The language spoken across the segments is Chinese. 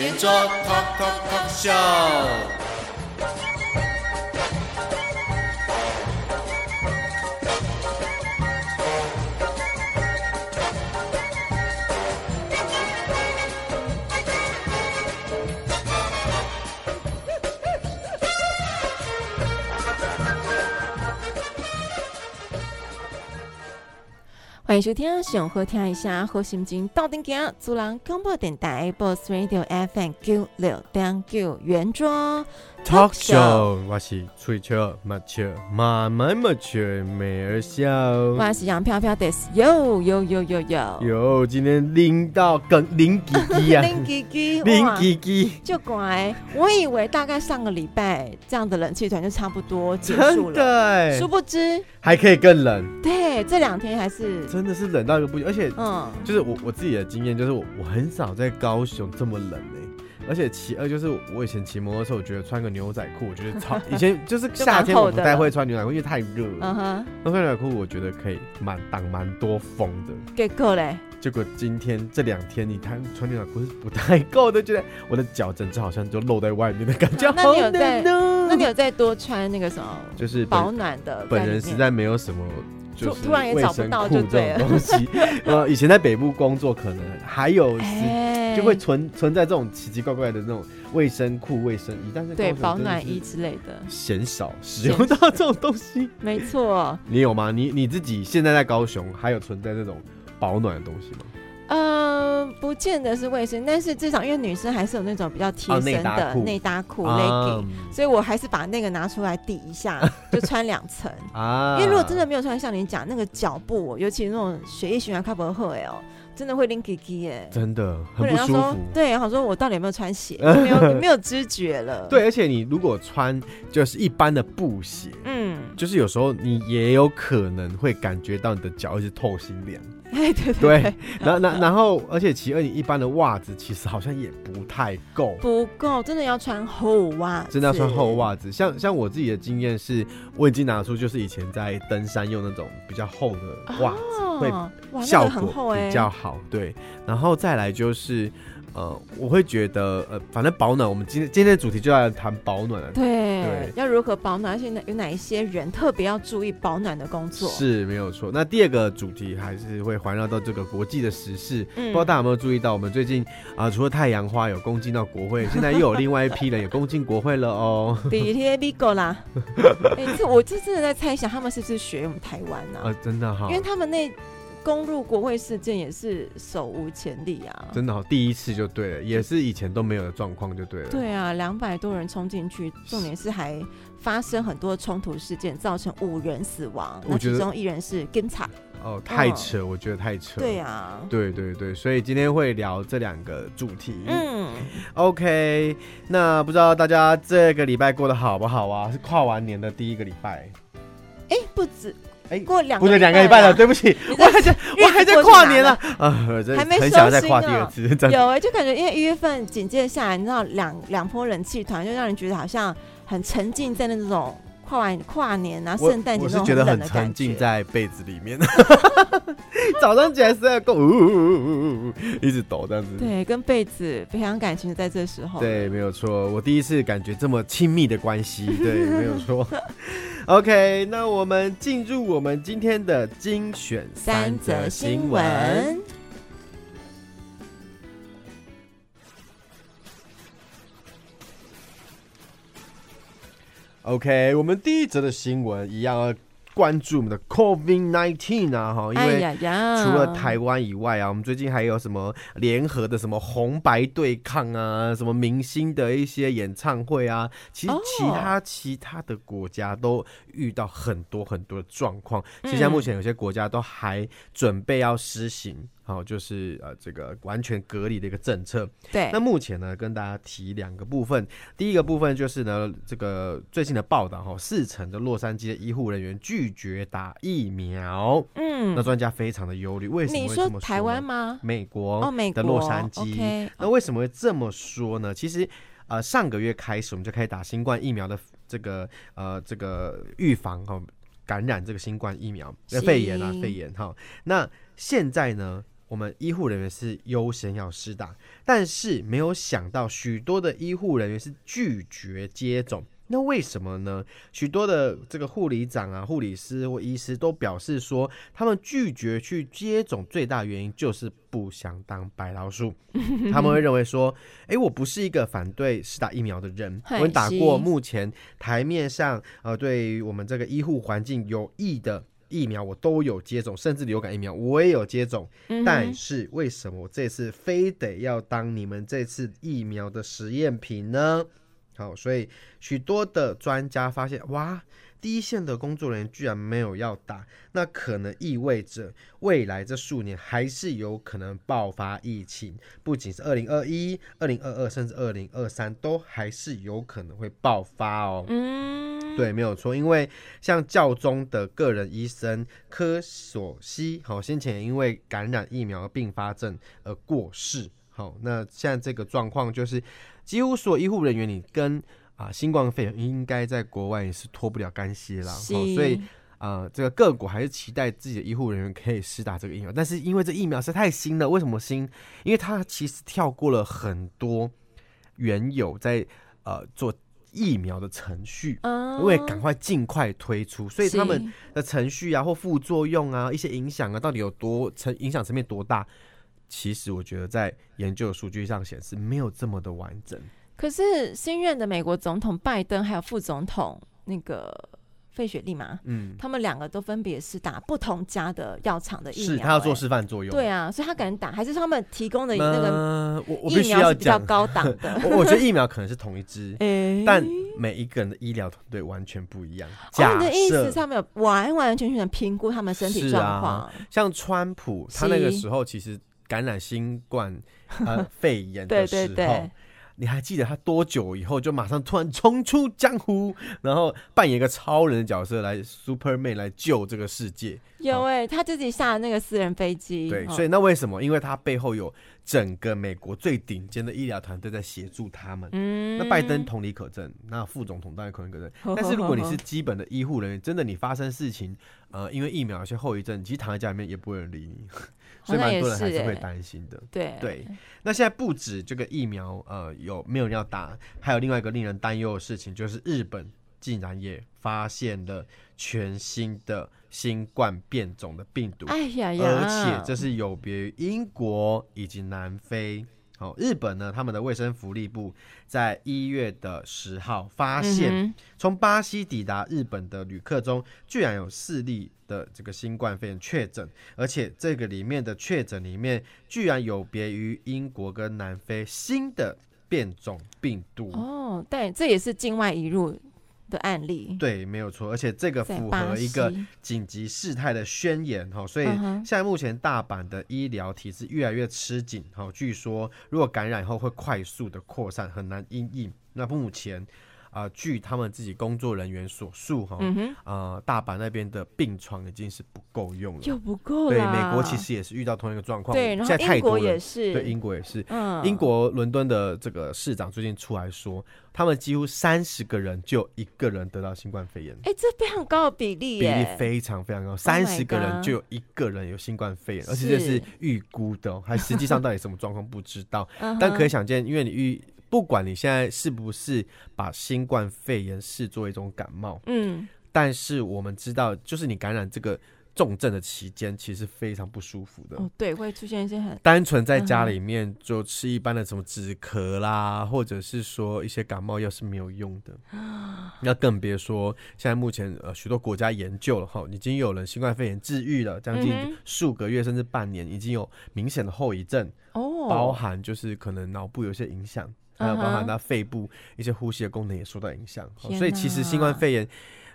圆桌 Talk Talk Talk Show。欢迎收听，想好听一下好心情到顶行，主人广播电台 Boss Radio FM 九六点九圆桌。Talk Show，我是翠秋麻雀妈妈麻雀美儿笑，我是杨飘飘的，哟哟哟哟哟，哟，今天淋到更零几几啊，零几几，零几几，就乖，我以为大概上个礼拜这样的冷气团就差不多结束了，对，殊不知还可以更冷，对，这两天还是。真的是冷到一个不行，而且，嗯，就是我我自己的经验，就是我我很少在高雄这么冷哎，而且其二就是我以前骑摩托车，我觉得穿个牛仔裤，我觉得超 以前就是夏天我不太会穿牛仔裤，因为太热了，嗯哼，那穿牛仔裤我觉得可以蛮挡蛮多风的。结果嘞？结果今天这两天你看穿牛仔裤是不太够的，觉得我的脚整只好像就露在外面的感觉。那你有在？那你有再多穿那个什么？就是保暖的。本人实在没有什么。突突然也找不到就对了，东西，呃，以前在北部工作，可能还有是就会存存在这种奇奇怪怪的那种卫生裤、卫生衣，但是对保暖衣之类的，鲜少使用到这种东西。没错，你有吗？你你自己现在在高雄还有存在这种保暖的东西吗？呃，不见得是卫生，但是至少因为女生还是有那种比较贴身的内搭裤、legging，所以我还是把那个拿出来抵一下，就穿两层 啊。因为如果真的没有穿，像你讲那个脚部，尤其那种血液循环开不好哎哦，真的会拎起起耶，真的很不舒服。对，然后说我到底有没有穿鞋，没有没有知觉了。对，而且你如果穿就是一般的布鞋，嗯，就是有时候你也有可能会感觉到你的脚一直透心凉。对对对，然后然然后，而且其二，你一般的袜子其实好像也不太够，不够，真的要穿厚袜子，真的要穿厚袜子。像像我自己的经验是，我已经拿出就是以前在登山用那种比较厚的袜子，会效果比较好。对，然后再来就是。呃，我会觉得，呃，反正保暖，我们今天今天的主题就要谈保暖了。对，对，要如何保暖？而且有哪一些人特别要注意保暖的工作？是没有错。那第二个主题还是会环绕到这个国际的时事。嗯，不知道大家有没有注意到，我们最近啊、呃，除了太阳花有攻进到国会，现在又有另外一批人也攻进国会了哦。比特币够啦！哎、欸，这我就真的在猜想，他们是不是学我们台湾呢、啊？啊、呃，真的哈，因为他们那。攻入国会事件也是手无前例啊！真的好，第一次就对了，也是以前都没有的状况就对了。对啊，两百多人冲进去，重点是还发生很多冲突事件，造成五人死亡，那其中一人是警察。哦，太扯，哦，我觉得太扯。对啊，对对对，所以今天会聊这两个主题。嗯，OK，那不知道大家这个礼拜过得好不好啊？是跨完年的第一个礼拜。哎，不止。哎，过两不是两个礼拜了，对不起，我还在我还在跨年呢。啊，还没很想再跨第二次，有哎，就感觉因为一月份紧接下来，你知道两两波冷气团，就让人觉得好像很沉浸在那种跨完跨年啊、圣诞节我是觉得很沉浸在被子里面，早上起来是在够，一直抖这样子，对，跟被子培养感情的在这时候，对，没有错，我第一次感觉这么亲密的关系，对，没有错。OK，那我们进入我们今天的精选三则新闻。OK，我们第一则的新闻一样要。关注我们的 COVID nineteen 啊，哈，因为除了台湾以外啊，我们最近还有什么联合的什么红白对抗啊，什么明星的一些演唱会啊，其实其他其他的国家都遇到很多很多的状况。其实现在目前有些国家都还准备要施行。好，就是呃这个完全隔离的一个政策。对。那目前呢，跟大家提两个部分。第一个部分就是呢，这个最近的报道哈，四成的洛杉矶的医护人员拒绝打疫苗。嗯。那专家非常的忧虑，为什么会这么说？你说台湾吗？美国哦，美国的洛杉矶。Okay, 那为什么会这么说呢？其实。呃，上个月开始，我们就开始打新冠疫苗的这个呃这个预防哈感染这个新冠疫苗的肺炎啊肺炎哈。那现在呢，我们医护人员是优先要施打，但是没有想到许多的医护人员是拒绝接种。那为什么呢？许多的这个护理长啊、护理师或医师都表示说，他们拒绝去接种最大原因就是不想当白老鼠。他们会认为说，哎，我不是一个反对施打疫苗的人，我打过目前台面上呃对于我们这个医护环境有益的疫苗，我都有接种，甚至流感疫苗我也有接种。但是为什么我这次非得要当你们这次疫苗的实验品呢？好，所以许多的专家发现，哇，第一线的工作人员居然没有要打，那可能意味着未来这数年还是有可能爆发疫情，不仅是二零二一、二零二二，甚至二零二三都还是有可能会爆发哦。嗯，对，没有错，因为像教宗的个人医生科索西，好，先前因为感染疫苗并发症而过世。好，那现在这个状况就是。几乎所有医护人员，你跟啊新冠肺炎应该在国外也是脱不了干系啦。所以啊、呃，这个各国还是期待自己的医护人员可以施打这个疫苗。但是因为这疫苗是太新了，为什么新？因为它其实跳过了很多原有在呃做疫苗的程序，因为赶快尽快推出，所以他们的程序啊或副作用啊一些影响啊到底有多层影响层面多大？其实我觉得在研究数据上显示没有这么的完整。可是新任的美国总统拜登还有副总统那个费雪莉嘛，嗯，他们两个都分别是打不同家的药厂的疫苗，欸，是他要做示范作用。对啊，所以他敢打，还是他们提供的那个疫苗是比较高档的？我我觉得疫苗可能是同一支，欸，但每一个人的医疗团队完全不一样。假的意思，他们有完完全全的评估他们身体状况，啊。像川普，他那个时候其实。感染新冠呃 肺炎的时候，对对对，你还记得他多久以后就马上突然冲出江湖，然后扮演一个超人的角色来 Superman 来救这个世界？有哎、欸，他自己下了那个私人飞机。对，所以那为什么？因为他背后有整个美国最顶尖的医疗团队在协助他们。嗯，那拜登同理可证，那副总统当然可理可证。但是如果你是基本的医护人员，真的你发生事情，呃，因为疫苗有些后遗症，其实躺在家里面也不会有人理你。所以蛮多人还是会担心的，对对。那现在不止这个疫苗，呃，有没有人要打？还有另外一个令人担忧的事情，就是日本竟然也发现了全新的新冠变种的病毒，哎呀呀！而且这是有别于英国以及南非。哦，日本呢，他们的卫生福利部在一月的十号发现，从巴西抵达日本的旅客中，居然有四例的这个新冠肺炎确诊，而且这个里面的确诊里面，居然有别于英国跟南非新的变种病毒。哦，对这也是境外移入的案例，对，没有错，而且这个符合一个紧急事态的宣言哈，所以现在目前大阪的医疗体制越来越吃紧哈，据说如果感染后会快速的扩散，很难应应。那目前。啊、呃，据他们自己工作人员所述，哈、嗯，呃，大阪那边的病床已经是不够用了，就不够了。对，美国其实也是遇到同一个状况，对，然后英国也是，对，英国也是。嗯，英国伦敦的这个市长最近出来说，他们几乎三十个人就一个人得到新冠肺炎。哎、欸，这非常高的比例，比例非常非常高，三十个人就有一个人有新冠肺炎，而且这是预估的，还实际上到底什么状况不知道，但可以想见，因为你预。不管你现在是不是把新冠肺炎视作一种感冒，嗯，但是我们知道，就是你感染这个重症的期间，其实非常不舒服的。哦，对，会出现一些很单纯在家里面就吃一般的什么止咳啦，或者是说一些感冒药是没有用的。那更别说现在目前呃许多国家研究了哈，已经有人新冠肺炎治愈了，将近数个月甚至半年，已经有明显的后遗症哦，包含就是可能脑部有些影响。还有包含他肺部一些呼吸的功能也受到影响，所以其实新冠肺炎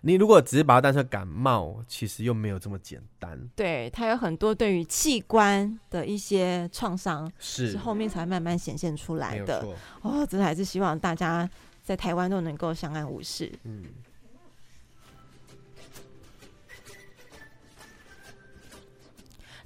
你如果只是把它当成感冒，其实又没有这么简单。对，它有很多对于器官的一些创伤，是，是后面才慢慢显现出来的。哦，真的还是希望大家在台湾都能够相安无事。嗯。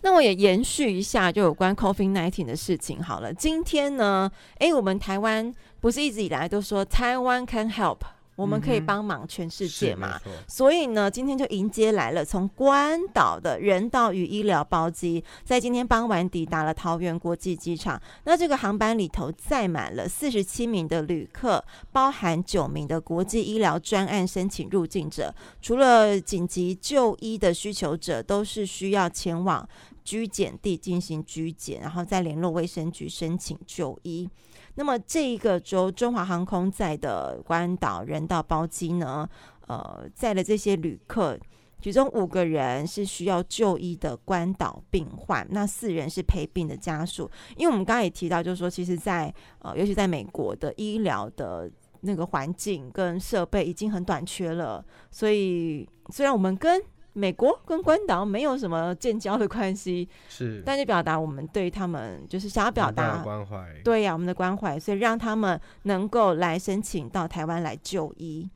那我也延续一下，就有关 COVID-19 的事情好了。今天呢，哎，我们台湾不是一直以来都说台湾 can help，我们可以帮忙全世界嘛？嗯、所以呢，今天就迎接来了从关岛的人道与医疗包机，在今天傍晚抵达了桃园国际机场。那这个航班里头载满了四十七名的旅客，包含九名的国际医疗专案申请入境者，除了紧急就医的需求者，都是需要前往。居检地进行居检，然后再联络卫生局申请就医。那么这一个州中华航空在的关岛人道包机呢，呃，载了这些旅客，其中五个人是需要就医的关岛病患，那四人是陪病的家属。因为我们刚刚也提到，就是说，其实在呃，尤其在美国的医疗的那个环境跟设备已经很短缺了，所以虽然我们跟美国跟关岛没有什么建交的关系，是，但是表达我们对他们就是想要表达关怀，对呀、啊，我们的关怀，所以让他们能够来申请到台湾来就医。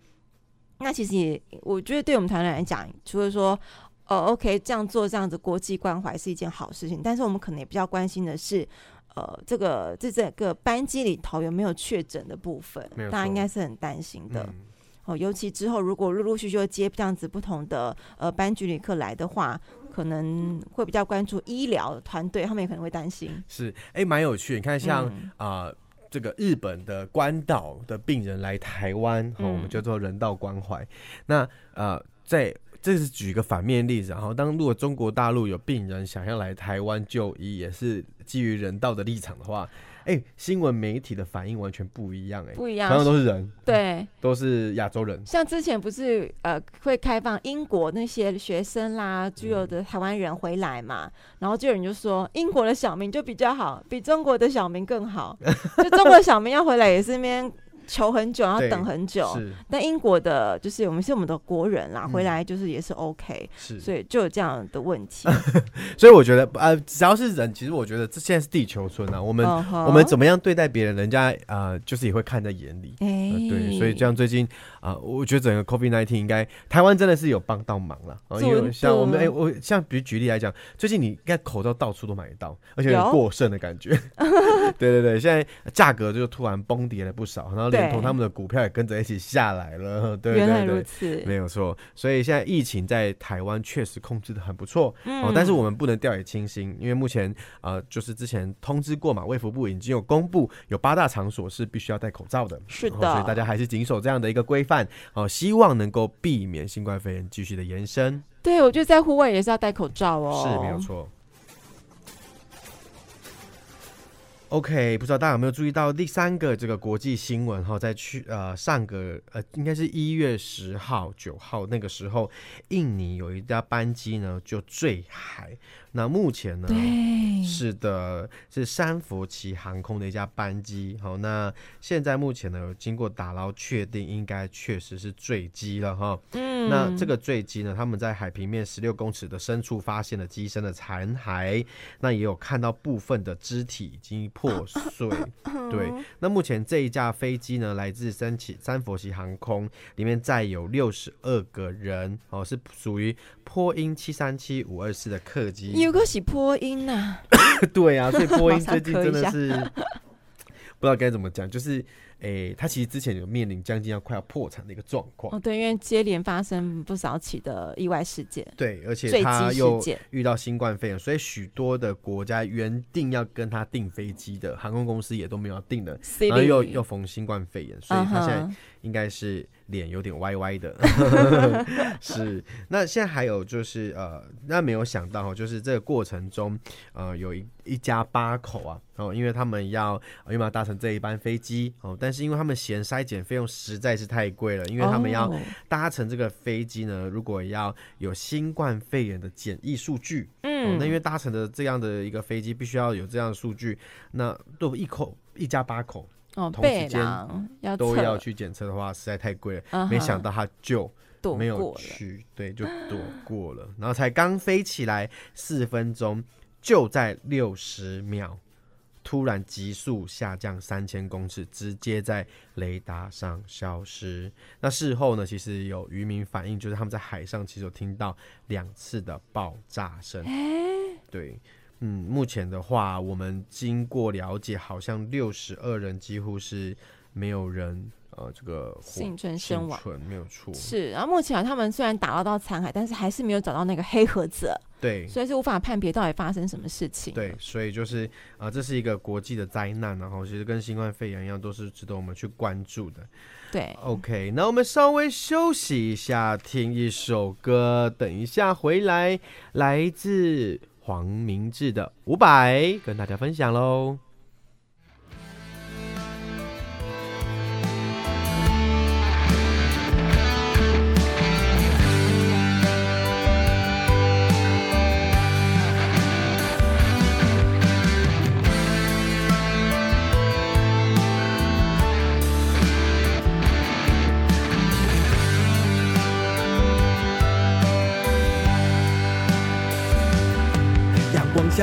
那其实也，我觉得对我们台湾来讲，除了说，呃，OK，这样做这样子国际关怀是一件好事情，但是我们可能也比较关心的是，呃，这个这这个班机里头有没有确诊的部分，大家应该是很担心的。嗯哦，尤其之后如果陆陆续续接这样子不同的呃班级旅客来的话，可能会比较关注医疗团队，他们也可能会担心。是，哎、欸，蛮有趣。你看像，像、嗯、啊、呃、这个日本的关岛的病人来台湾，哦、我们叫做人道关怀。嗯、那呃，在这是举一个反面例子，然后当如果中国大陆有病人想要来台湾就医，也是基于人道的立场的话。哎、欸，新闻媒体的反应完全不一样、欸，哎，不一样，同样都是人，对，都是亚洲人。像之前不是呃会开放英国那些学生啦，具有的台湾人回来嘛，嗯、然后就有人就说英国的小明就比较好，比中国的小明更好，就中国的小明要回来也是那边。求很久，要等很久。但英国的就是我们是我们的国人啦，嗯、回来就是也是 OK，是，所以就有这样的问题。所以我觉得，呃，只要是人，其实我觉得这现在是地球村啊，我们、uh -huh. 我们怎么样对待别人，人家啊、呃，就是也会看在眼里。哎、呃，对，所以这样最近啊、呃，我觉得整个 COVID nineteen 应该台湾真的是有帮到忙了。因为像我们，哎、欸，我像比如举例来讲，最近你应该口罩到处都买得到，而且有过剩的感觉。对对对，现在价格就突然崩跌了不少，然后。连同他们的股票也跟着一起下来了，对 对对，原来如此，没有错。所以现在疫情在台湾确实控制的很不错，嗯，但是我们不能掉以轻心，因为目前呃，就是之前通知过嘛，卫福部已经有公布，有八大场所是必须要戴口罩的，是的，所以大家还是谨守这样的一个规范，哦，希望能够避免新冠肺炎继续的延伸。对，我觉得在户外也是要戴口罩哦，是没有错。OK，不知道大家有没有注意到第三个这个国际新闻哈，在去呃上个呃应该是一月十号九号那个时候，印尼有一架班机呢就坠海。那目前呢，是的，是三佛旗航空的一架班机。好，那现在目前呢，经过打捞确定，应该确实是坠机了哈。嗯，那这个坠机呢，他们在海平面十六公尺的深处发现了机身的残骸，那也有看到部分的肢体已经破碎。对，那目前这一架飞机呢，来自三起三佛旗航空，里面载有六十二个人，哦，是属于波音七三七五二四的客机。有个是波音呐，对啊，所以波音 最近真的是 不知道该怎么讲，就是诶、欸，他其实之前有面临将近要快要破产的一个状况。哦，对，因为接连发生不少起的意外事件，对，而且他又遇到新冠肺炎，所以许多的国家原定要跟他订飞机的航空公司也都没有订的，然后又又逢新冠肺炎，所以他现在应该是。脸有点歪歪的，是。那现在还有就是呃，那没有想到就是这个过程中，呃，有一一家八口啊，哦，因为他们要因为要搭乘这一班飞机哦，但是因为他们嫌筛检费用实在是太贵了，因为他们要搭乘这个飞机呢，如果要有新冠肺炎的检疫数据，嗯，那因为搭乘的这样的一个飞机必须要有这样的数据，那都一口一家八口。哦，同时间都要去检测的话，实在太贵了。没想到他就没有去，对，就躲过了。然后才刚飞起来四分钟，就在六十秒，突然急速下降三千公尺，直接在雷达上消失。那事后呢，其实有渔民反映，就是他们在海上其实有听到两次的爆炸声。欸、对，嗯，目前的话，我们经过了解，好像六十二人几乎是没有人。呃，这个幸存身亡没有错。是，然后目前他们虽然打捞到残骸，但是还是没有找到那个黑盒子。对，所以是无法判别到底发生什么事情。对，所以就是啊、呃，这是一个国际的灾难，然后其实跟新冠肺炎一样，都是值得我们去关注的。对，OK，那我们稍微休息一下，听一首歌，等一下回来，来自黄明志的《五百》，跟大家分享喽。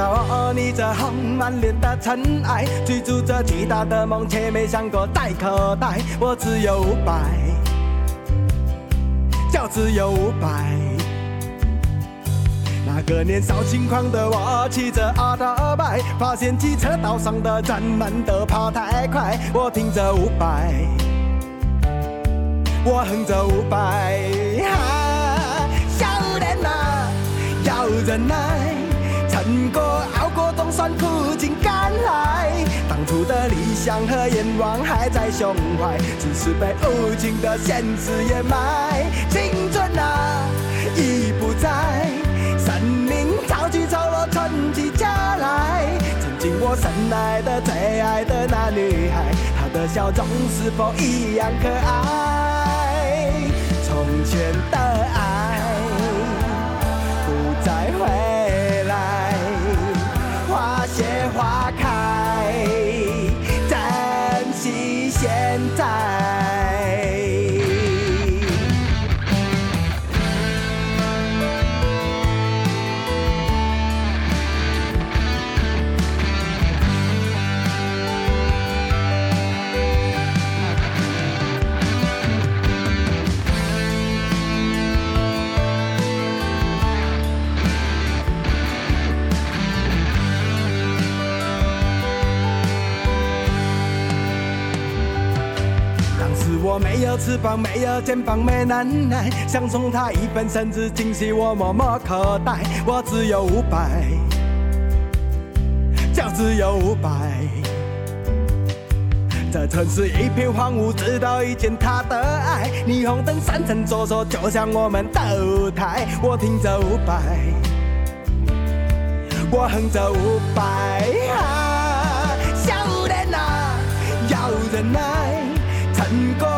笑你这红满脸的尘埃，追逐着巨大的梦，却没想过再口袋。我只有五百，就只有五百。那个年少轻狂的我，骑着奥拓拜，发现机车道上的人们都跑太快。我听着五百，我哼着伍佰，少年啊，要忍耐。算苦尽甘来。当初的理想和愿望还在胸怀，只是被无情的现实掩埋。青春啊，已不在，生命潮起潮落，春去秋来。曾经我深爱的、最爱的那女孩，她的笑容是否一样可爱？从前的爱翅膀，没有肩膀，没能耐，想送他一份生日惊喜，我默默口袋。我只有五百，就只有五百。这城市一片荒芜，直到遇见他的爱。霓虹灯闪闪烁烁，就像我们的舞台。我听着五百，我哼着五百，啊，少年啊，要忍耐。成功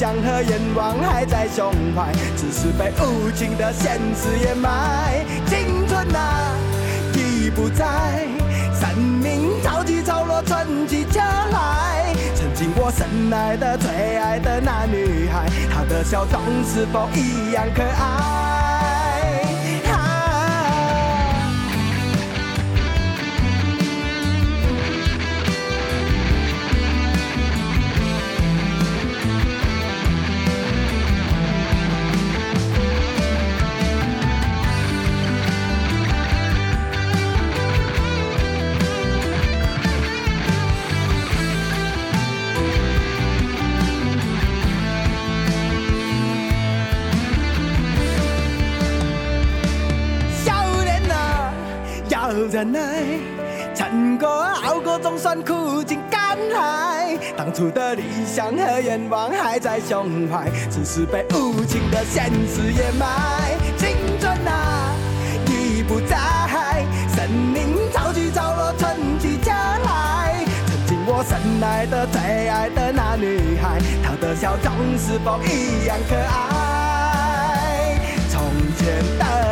想和愿望还在胸怀，只是被无情的现实掩埋。青春啊，已不在，生命潮起潮落，春去秋来。曾经我深爱的、最爱的那女孩，她的笑容是否一样可爱？忍耐，撑过熬过，总算苦尽甘来。当初的理想和愿望还在胸怀，只是被无情的现实掩埋。青春啊，已不在，生命潮起潮落，春去秋来。曾经我深爱的、最爱的那女孩，她的笑容是否一样可爱？从前的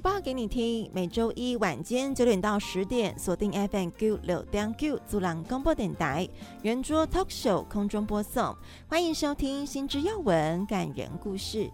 报给你听，每周一晚间九点到十点，锁定 FM Q 六点 Q，主人广播电台圆桌 Talk Show 空中播送，欢迎收听新知要闻、感人故事。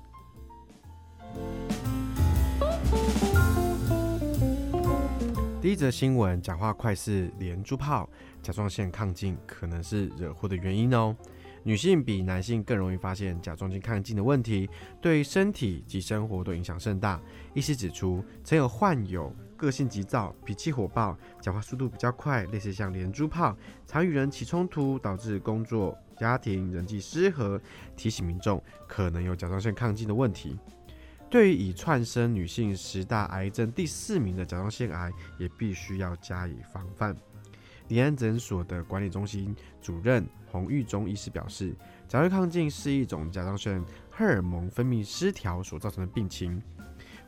第一则新闻：讲话快是连珠炮，甲状腺亢进可能是惹祸的原因哦。女性比男性更容易发现甲状腺亢进的问题，对身体及生活都影响甚大。医师指出，曾有患有个性急躁、脾气火爆、讲话速度比较快，类似像连珠炮，常与人起冲突，导致工作、家庭、人际失和，提醒民众可能有甲状腺亢进的问题。对于已窜升女性十大癌症第四名的甲状腺癌，也必须要加以防范。联安诊所的管理中心主任洪玉忠医师表示，甲状腺亢进是一种甲状腺荷尔蒙分泌失调所造成的病情，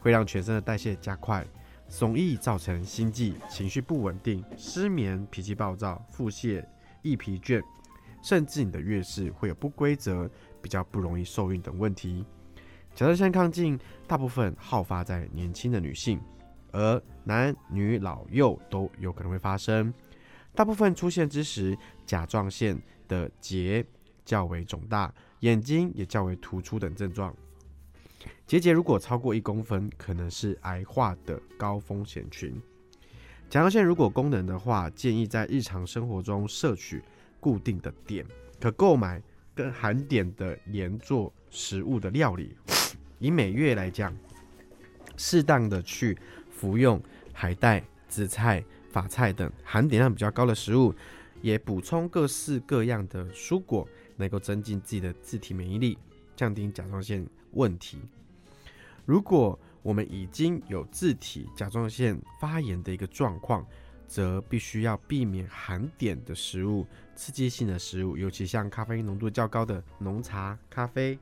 会让全身的代谢加快，容易造成心悸、情绪不稳定、失眠、脾气暴躁、腹泻、易疲倦，甚至你的月事会有不规则、比较不容易受孕等问题。甲状腺亢进大部分好发在年轻的女性，而男女老幼都有可能会发生。大部分出现之时，甲状腺的结较为肿大，眼睛也较为突出等症状。结节如果超过一公分，可能是癌化的高风险群。甲状腺如果功能的话，建议在日常生活中摄取固定的碘，可购买跟含碘的盐做食物的料理。以每月来讲，适当的去服用海带、紫菜。法菜等含碘量比较高的食物，也补充各式各样的蔬果，能够增进自己的自体免疫力，降低甲状腺问题。如果我们已经有自体甲状腺发炎的一个状况，则必须要避免含碘的食物、刺激性的食物，尤其像咖啡因浓度较高的浓茶、咖啡，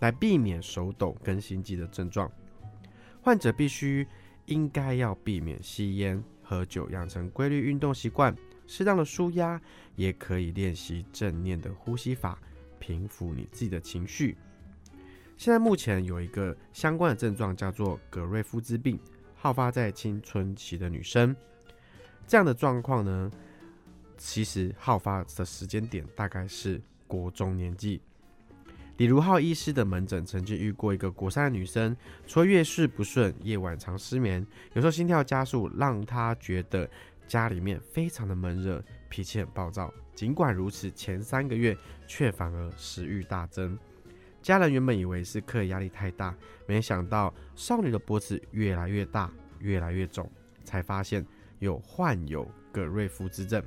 来避免手抖跟心悸的症状。患者必须应该要避免吸烟。喝酒，养成规律运动习惯，适当的舒压，也可以练习正念的呼吸法，平复你自己的情绪。现在目前有一个相关的症状叫做格瑞夫兹病，好发在青春期的女生。这样的状况呢，其实好发的时间点大概是国中年纪。李如浩医师的门诊曾经遇过一个国三的女生，除了月事不顺，夜晚常失眠，有时候心跳加速，让她觉得家里面非常的闷热，脾气很暴躁。尽管如此，前三个月却反而食欲大增。家人原本以为是课业压力太大，没想到少女的脖子越来越大，越来越肿，才发现有患有葛瑞夫之症。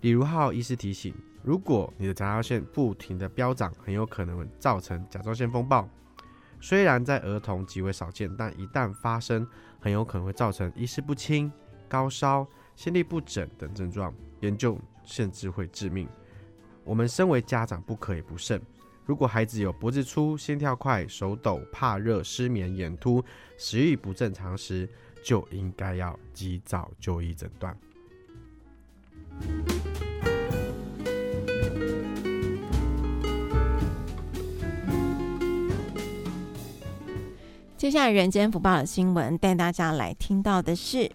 李如浩医师提醒。如果你的甲状腺不停的飙涨，很有可能会造成甲状腺风暴。虽然在儿童极为少见，但一旦发生，很有可能会造成意识不清、高烧、心律不整等症状，严重甚至会致命。我们身为家长，不可以不慎。如果孩子有脖子粗、心跳快、手抖、怕热、失眠、眼突、食欲不正常时，就应该要及早就医诊断。接下来，人间福报的新闻带大家来听到的是，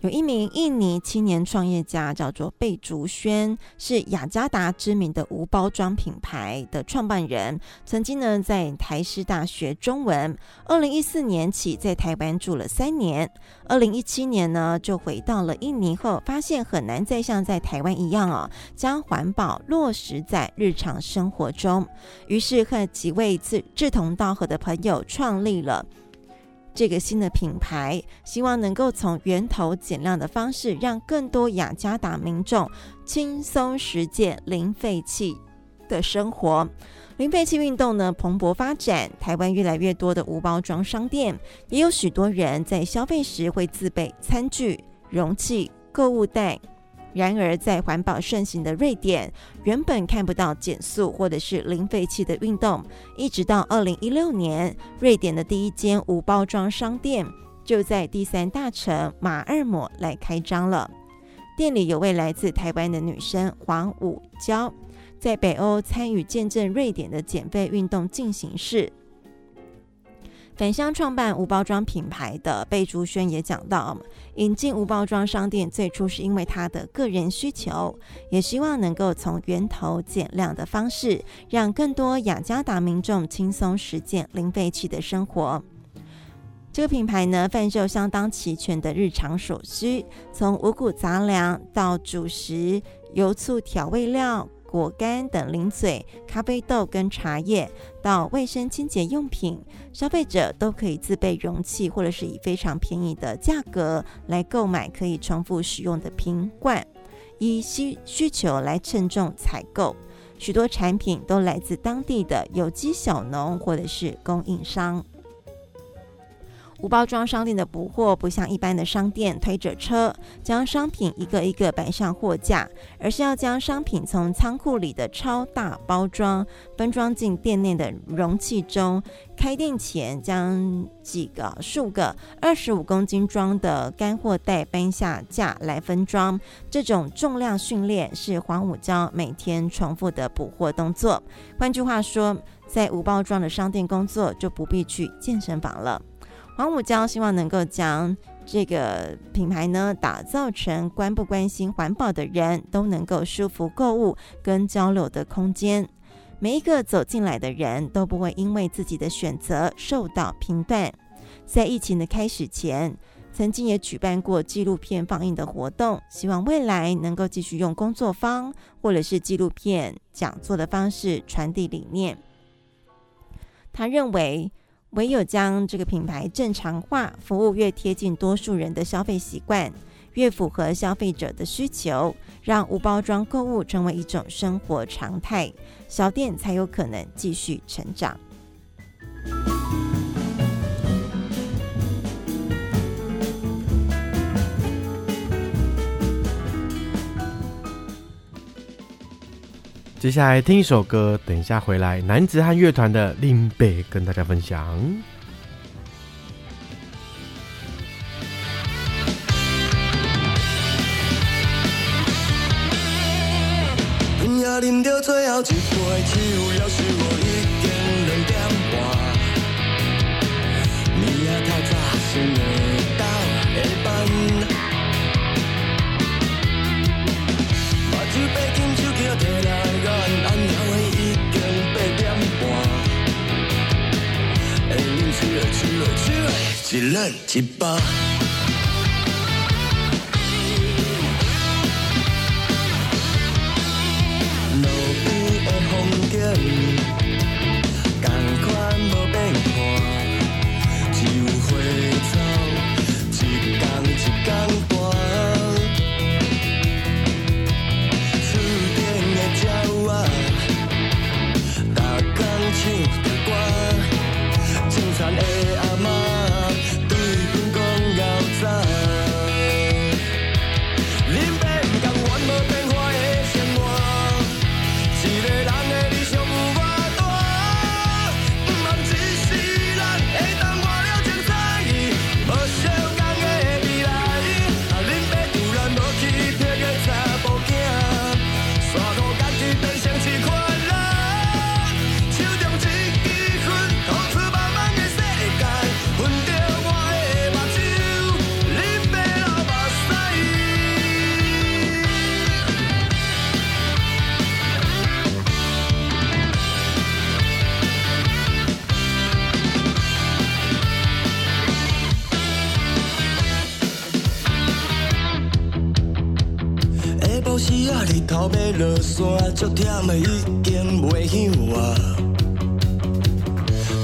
有一名印尼青年创业家叫做贝竹轩，是雅加达知名的无包装品牌的创办人。曾经呢，在台师大学中文。二零一四年起在台湾住了三年。二零一七年呢，就回到了印尼后，发现很难再像在台湾一样哦，将环保落实在日常生活中。于是和几位志志同道合的朋友创立了。这个新的品牌希望能够从源头减量的方式，让更多雅加达民众轻松实践零废弃的生活。零废弃运动呢，蓬勃发展，台湾越来越多的无包装商店，也有许多人在消费时会自备餐具、容器、购物袋。然而，在环保盛行的瑞典，原本看不到减速或者是零废弃的运动，一直到二零一六年，瑞典的第一间无包装商店就在第三大城马尔默来开张了。店里有位来自台湾的女生黄武娇，在北欧参与见证瑞典的减废运动进行式。返乡创办无包装品牌的贝竹轩也讲到，引进无包装商店最初是因为他的个人需求，也希望能够从源头减量的方式，让更多雅加达民众轻松实践零废弃的生活。这个品牌呢，贩售相当齐全的日常所需，从五谷杂粮到主食、油醋调味料。果干等零嘴、咖啡豆跟茶叶，到卫生清洁用品，消费者都可以自备容器，或者是以非常便宜的价格来购买可以重复使用的瓶罐，以需需求来称重采购。许多产品都来自当地的有机小农或者是供应商。无包装商店的补货不像一般的商店推着车将商品一个一个摆上货架，而是要将商品从仓库里的超大包装分装进店内的容器中。开店前将几个数个二十五公斤装的干货袋搬下架来分装。这种重量训练是黄武娇每天重复的补货动作。换句话说，在无包装的商店工作就不必去健身房了。黄武娇希望能够将这个品牌呢打造成关不关心环保的人都能够舒服购物跟交流的空间。每一个走进来的人都不会因为自己的选择受到评断。在疫情的开始前，曾经也举办过纪录片放映的活动，希望未来能够继续用工作坊或者是纪录片讲座的方式传递理念。他认为。唯有将这个品牌正常化，服务越贴近多数人的消费习惯，越符合消费者的需求，让无包装购物成为一种生活常态，小店才有可能继续成长。接下来听一首歌，等一下回来，男子汉乐团的《林北》跟大家分享。饮到最后一杯酒，要是我 tu le dis pas. 时啊，日头要。落山，足忝的已经袂响啊！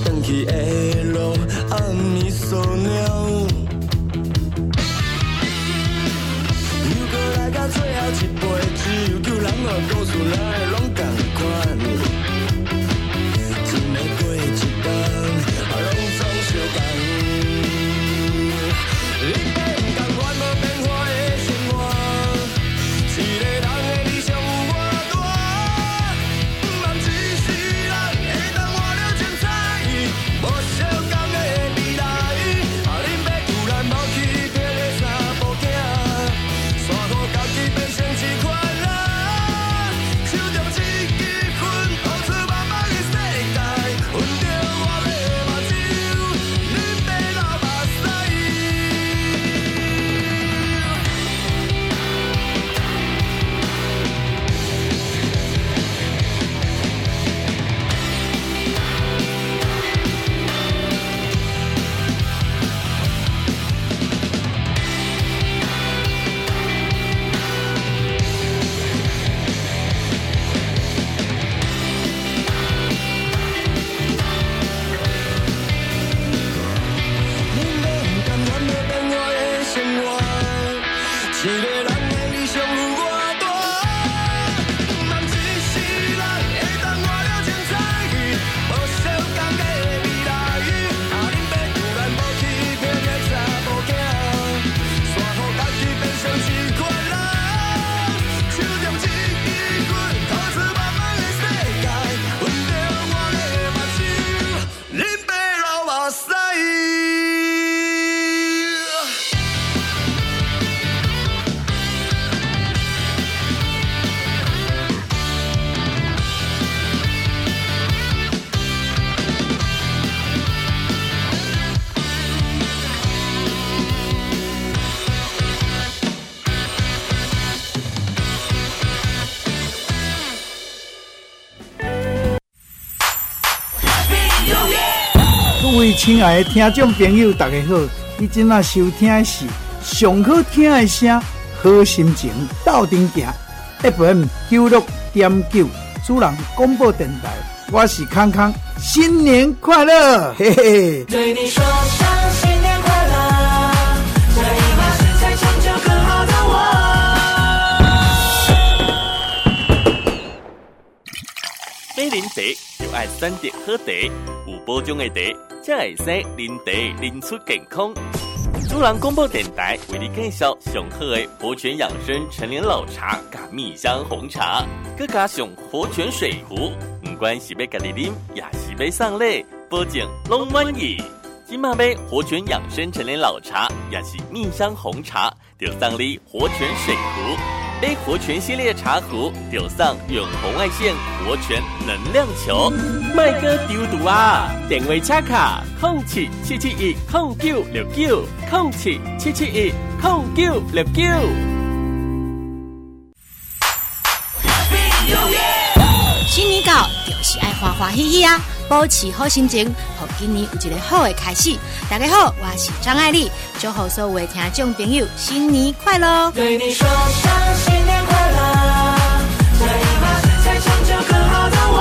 返去的路暗暝锁了，又搁来到最后一杯酒，叫人我告诉来亲爱的听众朋友，大家好！你今仔收听的是上好听的声，好心情，斗阵行。FM 九六点九，主人广播电台，我是康康，新年快乐！嘿嘿。对你说声新年快乐，这一把是才成就更好的我。美林茶就爱选择好茶，有保障的茶。才会使饮茶饮出健康。主人广播电台为你介绍上好的活泉养生陈年老茶加蜜香红茶，佮加上活泉水壶，不管是要家己饮，也是要送礼，保证拢满意。今嘛买活泉养生陈年老茶，也是蜜香红茶，就送你活泉水壶。A 活泉系列茶壶，丢上远红外线活泉能量球。麦哥丢毒啊！点位插卡空七七七一空九六九空七七七一空九六九。是爱欢欢喜喜啊！保持好心情，好今年有一个好的开始。大家好，我是张爱丽，祝福所有听众朋友新年快乐！对你说声新年快乐，这一把才成就更好的我。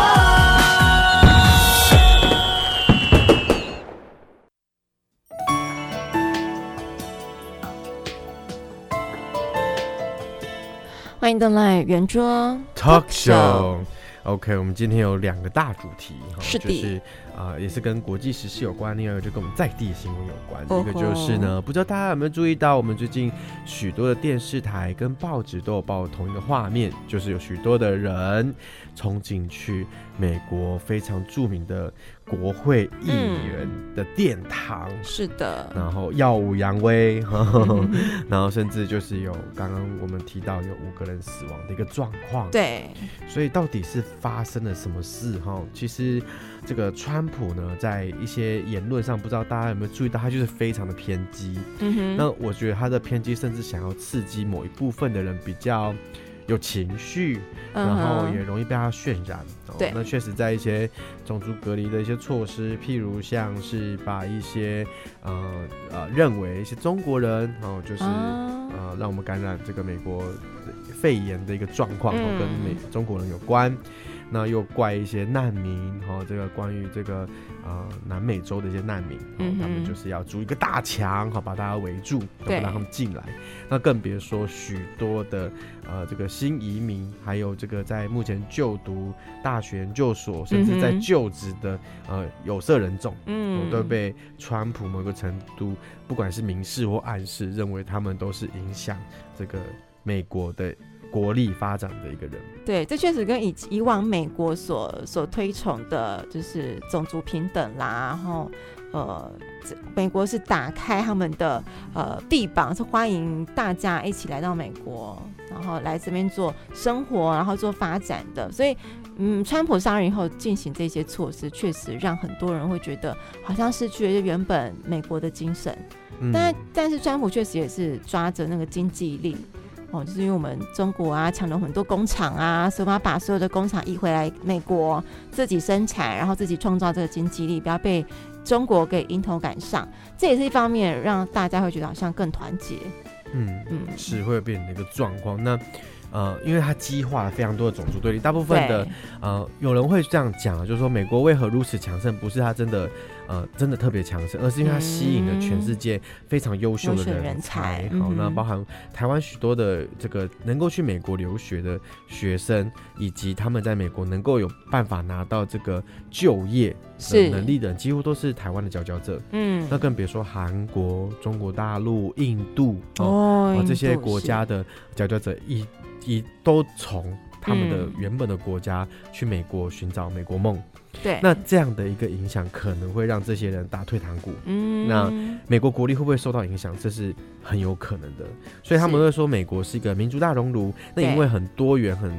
欢迎登来圆桌 Talk Show。OK，我们今天有两个大主题，是的。就是啊、呃，也是跟国际时事有关，另外一个就跟我们在地的新闻有关。Oh、一个就是呢，不知道大家有没有注意到，我们最近许多的电视台跟报纸都有报同一个画面，就是有许多的人冲进去美国非常著名的国会议员的殿堂，嗯、是的，然后耀武扬威，嗯、然后甚至就是有刚刚我们提到有五个人死亡的一个状况。对，所以到底是发生了什么事？哈，其实。这个川普呢，在一些言论上，不知道大家有没有注意到，他就是非常的偏激。嗯哼，那我觉得他的偏激，甚至想要刺激某一部分的人比较有情绪，嗯、然后也容易被他渲染。对、哦，那确实在一些种族隔离的一些措施，譬如像是把一些呃呃认为一些中国人哦，就是、哦、呃让我们感染这个美国肺炎的一个状况，哦、跟美中国人有关。那又怪一些难民，哈、哦，这个关于这个呃南美洲的一些难民，嗯、他们就是要筑一个大墙，哈，把大家围住，不让他们进来。那更别说许多的呃这个新移民，还有这个在目前就读大学研究所，甚至在就职的呃有色人种，嗯，都被川普某个程度，不管是明示或暗示，认为他们都是影响这个美国的。国力发展的一个人，对，这确实跟以以往美国所所推崇的，就是种族平等啦，然后呃，美国是打开他们的呃臂膀，是欢迎大家一起来到美国，然后来这边做生活，然后做发展的。所以，嗯，川普上任以后进行这些措施，确实让很多人会觉得好像失去了原本美国的精神。嗯、但但是，川普确实也是抓着那个经济力。哦，就是因为我们中国啊抢了很多工厂啊，所以我们要把所有的工厂移回来美国自己生产，然后自己创造这个经济力，不要被中国给迎头赶上。这也是一方面，让大家会觉得好像更团结。嗯嗯，是会变成一个状况。那呃，因为它激化了非常多的种族对立，大部分的呃，有人会这样讲，就是说美国为何如此强盛，不是他真的呃真的特别强盛，而是因为它吸引了全世界非常优秀的人才。好，那包含台湾许多的这个能够去美国留学的学生，以及他们在美国能够有办法拿到这个就业的能力的人，几乎都是台湾的佼佼者。嗯，那更别说韩国、中国大陆、印度哦，哦这些国家的佼佼者，一一都从。他们的原本的国家去美国寻找美国梦，对，那这样的一个影响可能会让这些人打退堂鼓。嗯，那美国国力会不会受到影响？这是很有可能的。所以他们会说美国是一个民族大熔炉。那因为很多元、很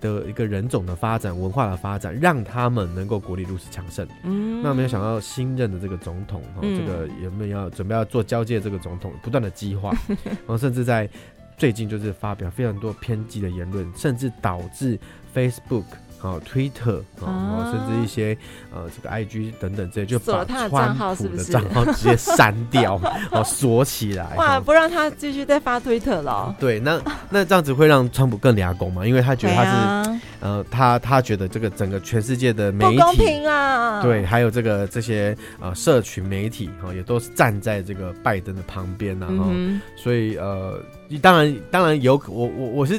的一个人种的发展、文化的发展，让他们能够国力如此强盛。嗯，那没有想到新任的这个总统，哈，这个人们要准备要做交接？这个总统不断的激化，然 后甚至在。最近就是发表非常多偏激的言论，甚至导致 Facebook 啊、Twitter 啊，甚至一些呃这个 IG 等等这些，就把川普的账号直接删掉，哦锁起来，哇，不让他继续再发推特了。对，那 那这样子会让川普更牙攻嘛？因为他觉得他是、啊、呃，他他觉得这个整个全世界的媒体不公平啊，对，还有这个这些呃社群媒体哈，也都是站在这个拜登的旁边呐，哈、嗯，所以呃。当然，当然有我我我是，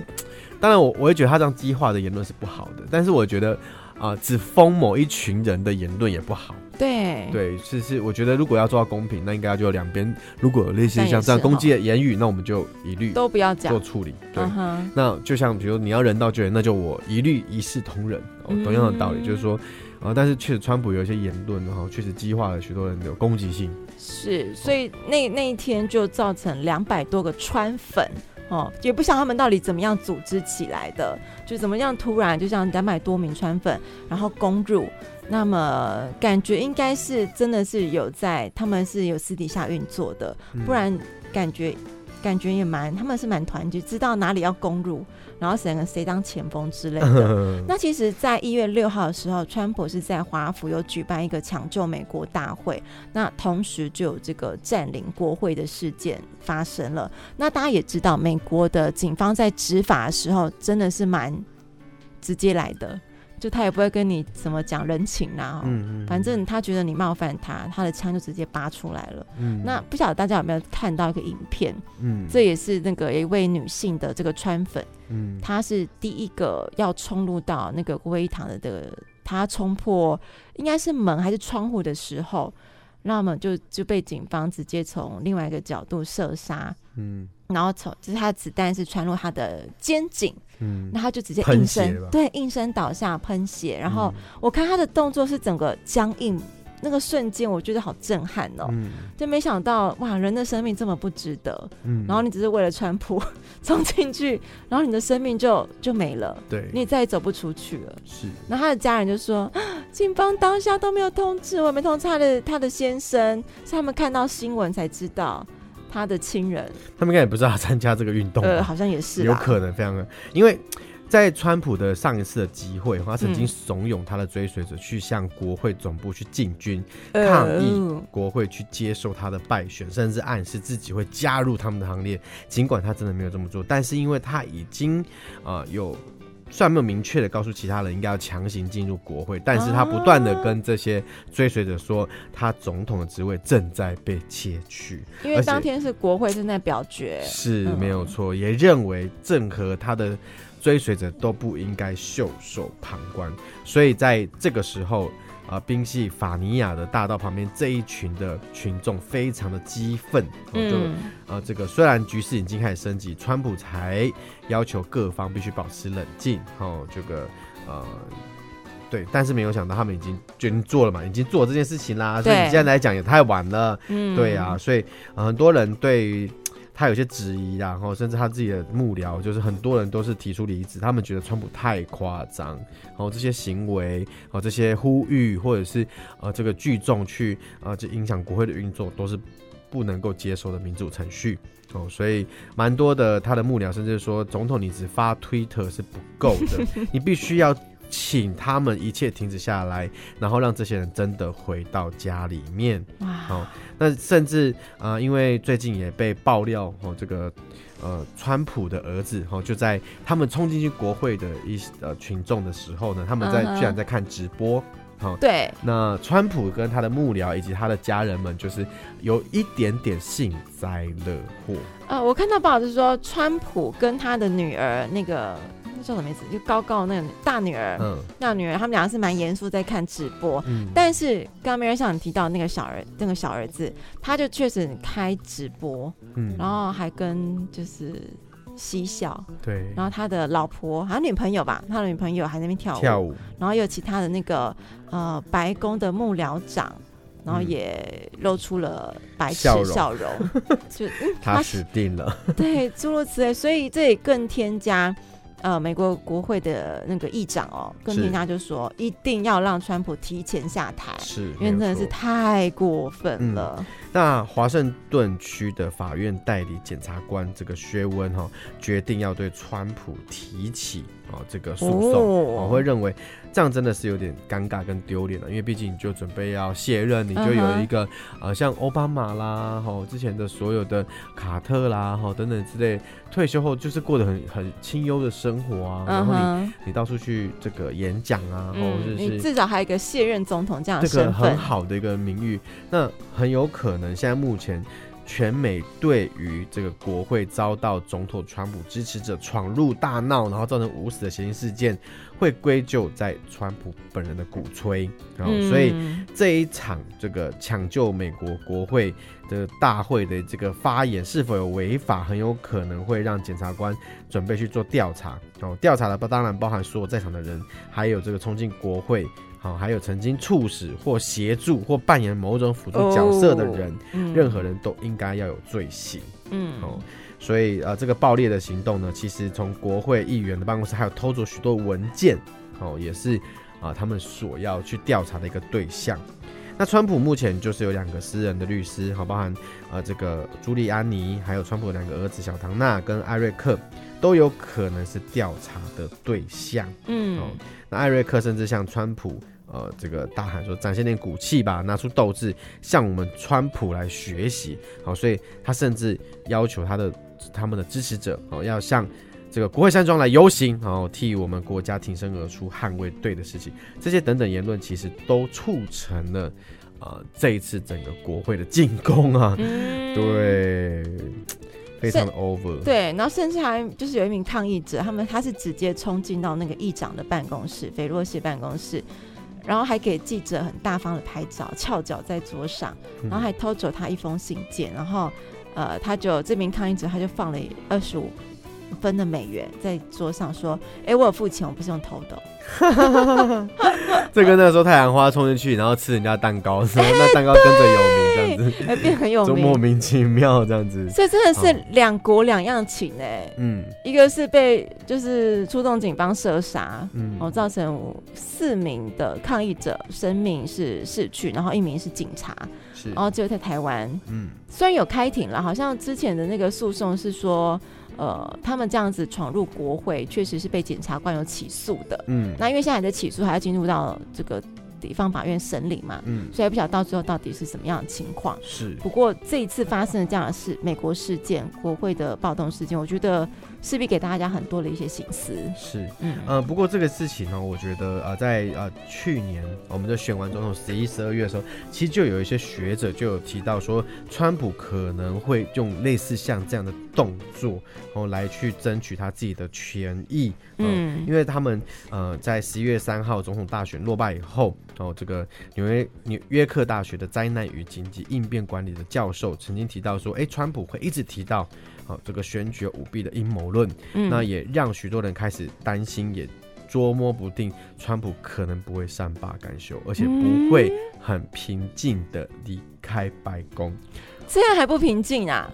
当然我我会觉得他这样激化的言论是不好的，但是我觉得啊、呃，只封某一群人的言论也不好。对对，是是，我觉得如果要做到公平，那应该就两边，如果有类似像这样攻击的言语，那我们就一律都不要讲做处理。对，uh-huh. 那就像比如你要人道救援，那就我一律一视同仁。哦，同样的道理，嗯、就是说啊、呃，但是确实川普有一些言论，然后确实激化了许多人的攻击性。是，所以那那一天就造成两百多个川粉哦，也不像他们到底怎么样组织起来的，就怎么样突然就像两百多名川粉，然后攻入，那么感觉应该是真的是有在，他们是有私底下运作的，不然感觉。感觉也蛮，他们是蛮团结，知道哪里要攻入，然后谁谁当前锋之类的。那其实，在一月六号的时候，川普是在华府有举办一个抢救美国大会，那同时就有这个占领国会的事件发生了。那大家也知道，美国的警方在执法的时候真的是蛮直接来的。就他也不会跟你怎么讲人情啊，嗯，反正他觉得你冒犯他，他的枪就直接拔出来了。嗯，那不晓得大家有没有看到一个影片？嗯，这也是那个一位女性的这个川粉，嗯，她是第一个要冲入到那个国会议堂的的，她冲破应该是门还是窗户的时候，那么就就被警方直接从另外一个角度射杀，嗯，然后从就是他的子弹是穿入他的肩颈。嗯，那他就直接应声，对，应声倒下喷血。然后我看他的动作是整个僵硬，那个瞬间我觉得好震撼哦。嗯，就没想到哇，人的生命这么不值得。嗯，然后你只是为了川普冲进去，然后你的生命就就没了。对，你也再也走不出去了。是。然后他的家人就说，警方当下都没有通知我，没通知他的他的先生，是他们看到新闻才知道。他的亲人，他们应该也不知道他参加这个运动，呃，好像也是，有可能非常的，因为在川普的上一次的集会，他曾经怂恿他的追随者去向国会总部去进军，抗议国会去接受他的败选，甚至暗示自己会加入他们的行列。尽管他真的没有这么做，但是因为他已经啊、呃、有。虽然没有明确的告诉其他人应该要强行进入国会，但是他不断的跟这些追随者说，他总统的职位正在被窃取，因为当天是国会正在表决，是没有错，也认为任何他的追随者都不应该袖手旁观，所以在这个时候。啊，宾夕法尼亚的大道旁边这一群的群众非常的激愤，就、嗯、啊，这个虽然局势已经开始升级，川普才要求各方必须保持冷静，哦，这个呃，对，但是没有想到他们已经决定做了嘛，已经做这件事情啦，所以你现在来讲也太晚了，嗯，对啊，所以、呃、很多人对于。他有些质疑，然后甚至他自己的幕僚，就是很多人都是提出离职，他们觉得川普太夸张，然后这些行为，然后这些呼吁，或者是呃这个聚众去呃这影响国会的运作，都是不能够接受的民主程序哦，所以蛮多的他的幕僚甚至说，总统你只发推特是不够的，你必须要。请他们一切停止下来，然后让这些人真的回到家里面。好、哦，那甚至啊、呃，因为最近也被爆料哦，这个呃，川普的儿子哦，就在他们冲进去国会的一呃群众的时候呢，他们在、uh. 居然在看直播哦。对。那川普跟他的幕僚以及他的家人们，就是有一点点幸灾乐祸。呃，我看到报道就是说，川普跟他的女儿那个。叫什么名字？就高高的那个大女儿，嗯，大女儿他们两个是蛮严肃在看直播，嗯，但是刚刚没人像你提到那个小儿，那个小儿子，他就确实开直播，嗯，然后还跟就是嬉笑，对，然后他的老婆好像女朋友吧，他的女朋友还在那边跳舞，跳舞，然后有其他的那个呃白宫的幕僚长，然后也露出了白痴笑容，就、嗯、他死定了，对，诸如此类，所以这也更添加。呃，美国国会的那个议长哦，跟人家就说一定要让川普提前下台，是，因为真的是太过分了。嗯、那华盛顿区的法院代理检察官这个薛温哈，决定要对川普提起啊这个诉讼，我、哦、会认为。这样真的是有点尴尬跟丢脸了，因为毕竟你就准备要卸任，你就有一个、uh. 呃，像奥巴马啦，吼之前的所有的卡特啦，吼等等之类，退休后就是过得很很清幽的生活啊，uh. 然后你你到处去这个演讲啊，或者是你至少还有一个卸任总统这样的这个很好的一个名誉，那很有可能现在目前。全美对于这个国会遭到总统川普支持者闯入大闹，然后造成五死的嫌疑事件，会归咎在川普本人的鼓吹。然后，所以这一场这个抢救美国国会的大会的这个发言是否有违法，很有可能会让检察官准备去做调查。然后调查的不当然包含所有在场的人，还有这个冲进国会。好，还有曾经促使或协助或扮演某种辅助角色的人，哦嗯、任何人都应该要有罪行。嗯，哦，所以呃，这个爆裂的行动呢，其实从国会议员的办公室还有偷走许多文件，哦，也是啊、呃，他们所要去调查的一个对象。那川普目前就是有两个私人的律师，好，包含呃这个朱利安尼，还有川普的两个儿子小唐纳跟艾瑞克，都有可能是调查的对象。嗯，哦，那艾瑞克甚至向川普。呃，这个大喊说，展现点骨气吧，拿出斗志，向我们川普来学习。好，所以他甚至要求他的他们的支持者哦，要向这个国会山庄来游行，然后替我们国家挺身而出，捍卫对的事情。这些等等言论，其实都促成了呃这一次整个国会的进攻啊，嗯、对，非常的 over。对，然后甚至还就是有一名抗议者，他们他是直接冲进到那个议长的办公室，菲洛西办公室。然后还给记者很大方的拍照，翘脚在桌上，然后还偷走他一封信件，然后，呃，他就这名抗议者他就放了二十五分的美元在桌上，说：“哎，我有付钱，我不是用偷的。”这跟那个时候太阳花冲进去，然后吃人家蛋糕，说 那蛋糕跟着有名。还变很有名，就莫名其妙这样子，所以真的是两国两样情哎、欸。嗯，一个是被就是出动警方射杀，嗯，然后造成四名的抗议者生命是逝去，然后一名是警察，是，然后只有在台湾，嗯，虽然有开庭了，好像之前的那个诉讼是说，呃，他们这样子闯入国会，确实是被检察官有起诉的，嗯，那因为现在还在起诉，还要进入到这个。地方法院审理嘛，嗯，所以不晓得到最后到底是什么样的情况。是，不过这一次发生的这样的事，美国事件、国会的暴动事件，我觉得势必给大家很多的一些心思。是，嗯，呃，不过这个事情呢，我觉得呃，在呃去年我们就选完总统十一、十二月的时候，其实就有一些学者就有提到说，川普可能会用类似像这样的动作，然后来去争取他自己的权益。呃、嗯，因为他们呃在十一月三号总统大选落败以后。然哦，这个纽约纽约克大学的灾难与紧急应变管理的教授曾经提到说，哎，川普会一直提到，哦，这个选举舞弊的阴谋论，嗯，那也让许多人开始担心，也捉摸不定，川普可能不会善罢甘休，而且不会很平静的离开白宫。嗯，这样还不平静啊？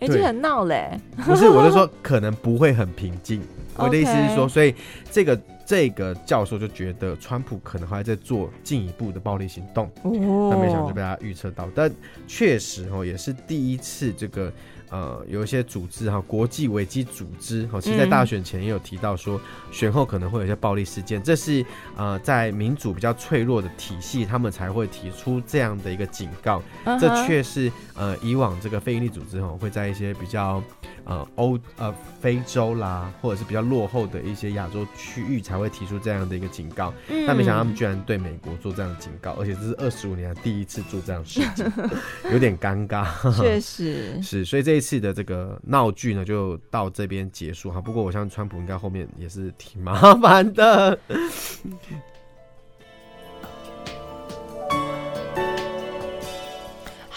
哎，这很闹嘞。不是，我就说可能不会很平静。我的意思是说，所以这个。这个教授就觉得川普可能还在做进一步的暴力行动，哦，那没想到就被他预测到。但确实哦，也是第一次这个呃，有一些组织哈，国际危机组织哈，其实在大选前也有提到说，选后可能会有一些暴力事件。这是呃，在民主比较脆弱的体系，他们才会提出这样的一个警告。这却是呃，以往这个非营利组织哈，会在一些比较呃欧呃非洲啦，或者是比较落后的一些亚洲区域才会提出这样的一个警告。嗯、但没想到他们居然对美国做这样的警告，而且这是二十五年来第一次做这样的事情，有点尴尬。确实 是，所以这一次的这个闹剧呢，就到这边结束哈。不过我相信川普应该后面也是挺麻烦的。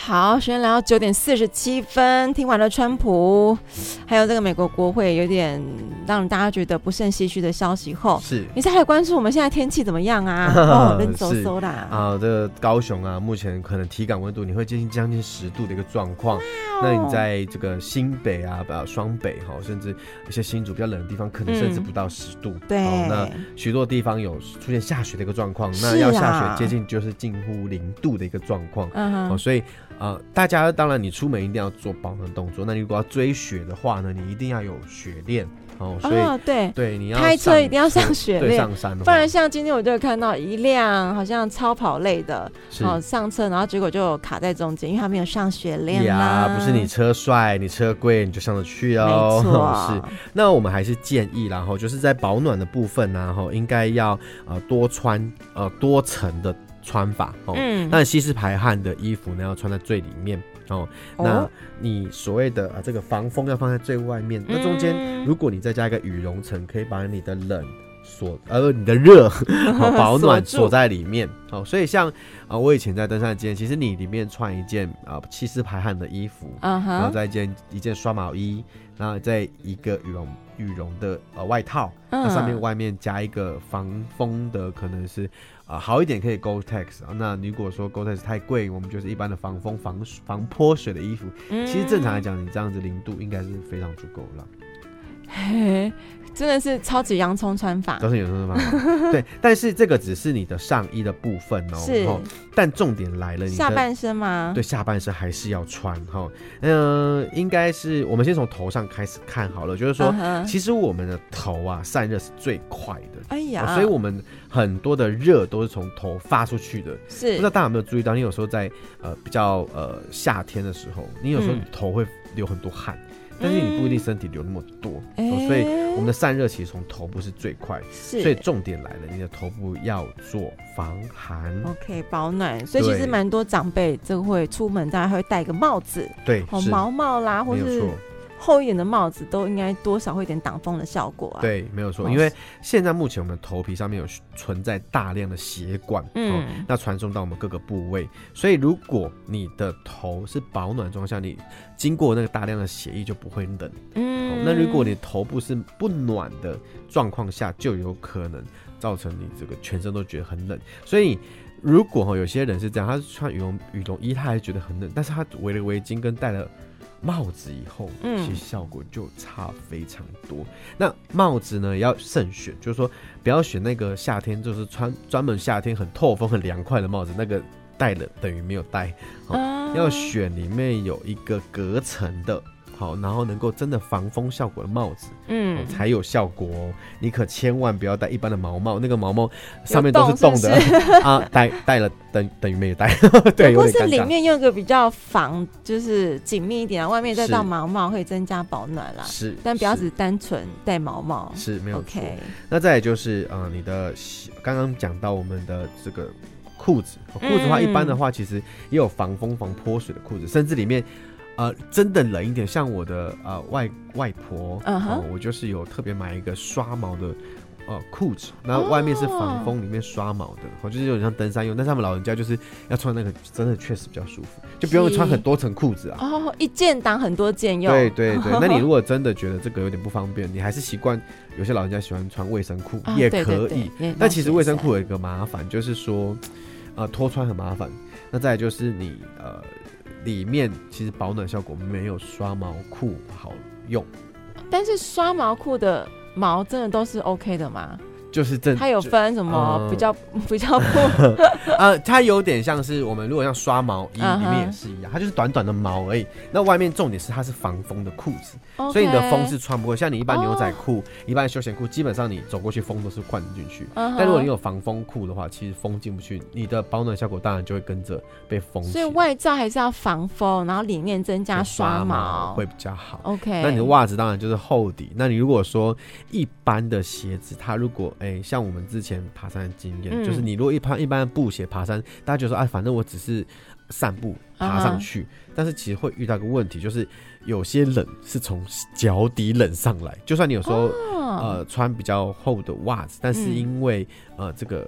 好，时间来到九点四十七分，听完了川普，还有这个美国国会有点让大家觉得不胜唏嘘的消息后，是你再来关注我们现在天气怎么样啊？哦，冷飕飕啦！啊，这个高雄啊，目前可能体感温度你会接近将近十度的一个状况。那你在这个新北啊，呃，双北哈，甚至一些新竹比较冷的地方，可能甚至不到十度。对，那许多地方有出现下雪的一个状况，那要下雪接近就是近乎零度的一个状况。嗯，哦，所以。呃，大家当然，你出门一定要做保暖动作。那你如果要追雪的话呢，你一定要有雪链哦。所以，哦、对对，你要开车一定要上雪链，上山。不然像今天我就看到一辆好像超跑类的，哦，上车，然后结果就卡在中间，因为它没有上雪链呀。不是你车帅，你车贵，你就上得去哦。没错，是。那我们还是建议，然后就是在保暖的部分呢，然后应该要呃多穿呃多层的。穿法哦，嗯，但吸湿排汗的衣服呢，要穿在最里面哦。那你所谓的啊，这个防风要放在最外面。那中间，如果你再加一个羽绒层，可以把你的冷锁，呃，你的热好 保暖锁在里面。哦，所以像啊，我以前在登山的经验，其实你里面穿一件啊吸湿排汗的衣服，然后再一件一件刷毛衣，然后再一个羽绒羽绒的呃外套，那上面外面加一个防风的，可能是。啊，好一点可以 Gore-Tex 啊。那如果说 Gore-Tex 太贵，我们就是一般的防风、防防泼水的衣服。嗯、其实正常来讲，你这样子零度应该是非常足够了。嘿。真的是超级洋葱穿法，都是洋葱穿法。对，但是这个只是你的上衣的部分哦。是。但重点来了，你下半身吗？对，下半身还是要穿哈。嗯、呃，应该是我们先从头上开始看好了，就是说，uh huh. 其实我们的头啊散热是最快的。哎呀，所以我们很多的热都是从头发出去的。是。不知道大家有没有注意到，你有时候在呃比较呃夏天的时候，你有时候你头会流很多汗。嗯但是你不一定身体流那么多，嗯哦、所以我们的散热其实从头部是最快，是所以重点来了，你的头部要做防寒，OK，保暖。所以其实蛮多长辈就会出门，大家会戴个帽子，对，哦，毛帽啦，或是。厚一点的帽子都应该多少会有点挡风的效果啊。对，没有错，因为现在目前我们的头皮上面有存在大量的血管，嗯、哦，那传送到我们各个部位，所以如果你的头是保暖状况下，你经过那个大量的血液就不会冷，嗯、哦，那如果你头部是不暖的状况下，就有可能造成你这个全身都觉得很冷。所以如果哈有些人是这样，他是穿羽绒羽绒衣，他还觉得很冷，但是他围了围巾跟戴了。帽子以后，其实效果就差非常多。嗯、那帽子呢，要慎选，就是说不要选那个夏天就是穿专门夏天很透风、很凉快的帽子，那个戴了等于没有戴。啊、要选里面有一个隔层的。好，然后能够真的防风效果的帽子，嗯，才有效果哦。你可千万不要戴一般的毛帽，那个毛帽上面都是洞的 啊，戴戴了等等于没有戴。对，或是里面用个比较防，就是紧密一点啊，外面再戴毛帽会增加保暖啦。是，但不要只单纯戴毛帽。是没有错。Okay 那再来就是呃，你的刚刚讲到我们的这个裤子，裤子的话一般的话其实也有防风防泼水的裤子，甚至里面。呃，真的冷一点，像我的呃外外婆，嗯、uh huh. 呃，我就是有特别买一个刷毛的呃裤子，然后外面是防风，里面刷毛的，我、oh. 就是有点像登山用，但是他们老人家就是要穿那个，真的确实比较舒服，就不用穿很多层裤子啊。哦，一件挡很多件用。对对对，那你如果真的觉得这个有点不方便，你还是习惯有些老人家喜欢穿卫生裤、oh, 也可以，但其实卫生裤有一个麻烦，就是说呃脱穿很麻烦。那再来就是你呃。里面其实保暖效果没有刷毛裤好用，但是刷毛裤的毛真的都是 OK 的吗？就是正，它有分什么比较、嗯、比较 不？呃，它有点像是我们如果像刷毛衣里面也是一样，它就是短短的毛而已。那外面重点是它是防风的裤子，okay. 所以你的风是穿不过。像你一般牛仔裤、oh. 一般休闲裤，基本上你走过去风都是灌进去。Uh -huh. 但如果你有防风裤的话，其实风进不去，你的保暖效果当然就会跟着被风。所以外罩还是要防风，然后里面增加刷毛，刷毛会比较好。OK，那你的袜子当然就是厚底。那你如果说一般的鞋子，它如果像我们之前爬山的经验、嗯，就是你如果一般一般的布鞋爬山，大家就说哎，反正我只是散步爬上去，uh. 但是其实会遇到个问题，就是有些冷是从脚底冷上来。就算你有时候、uh. 呃穿比较厚的袜子，但是因为、嗯、呃这个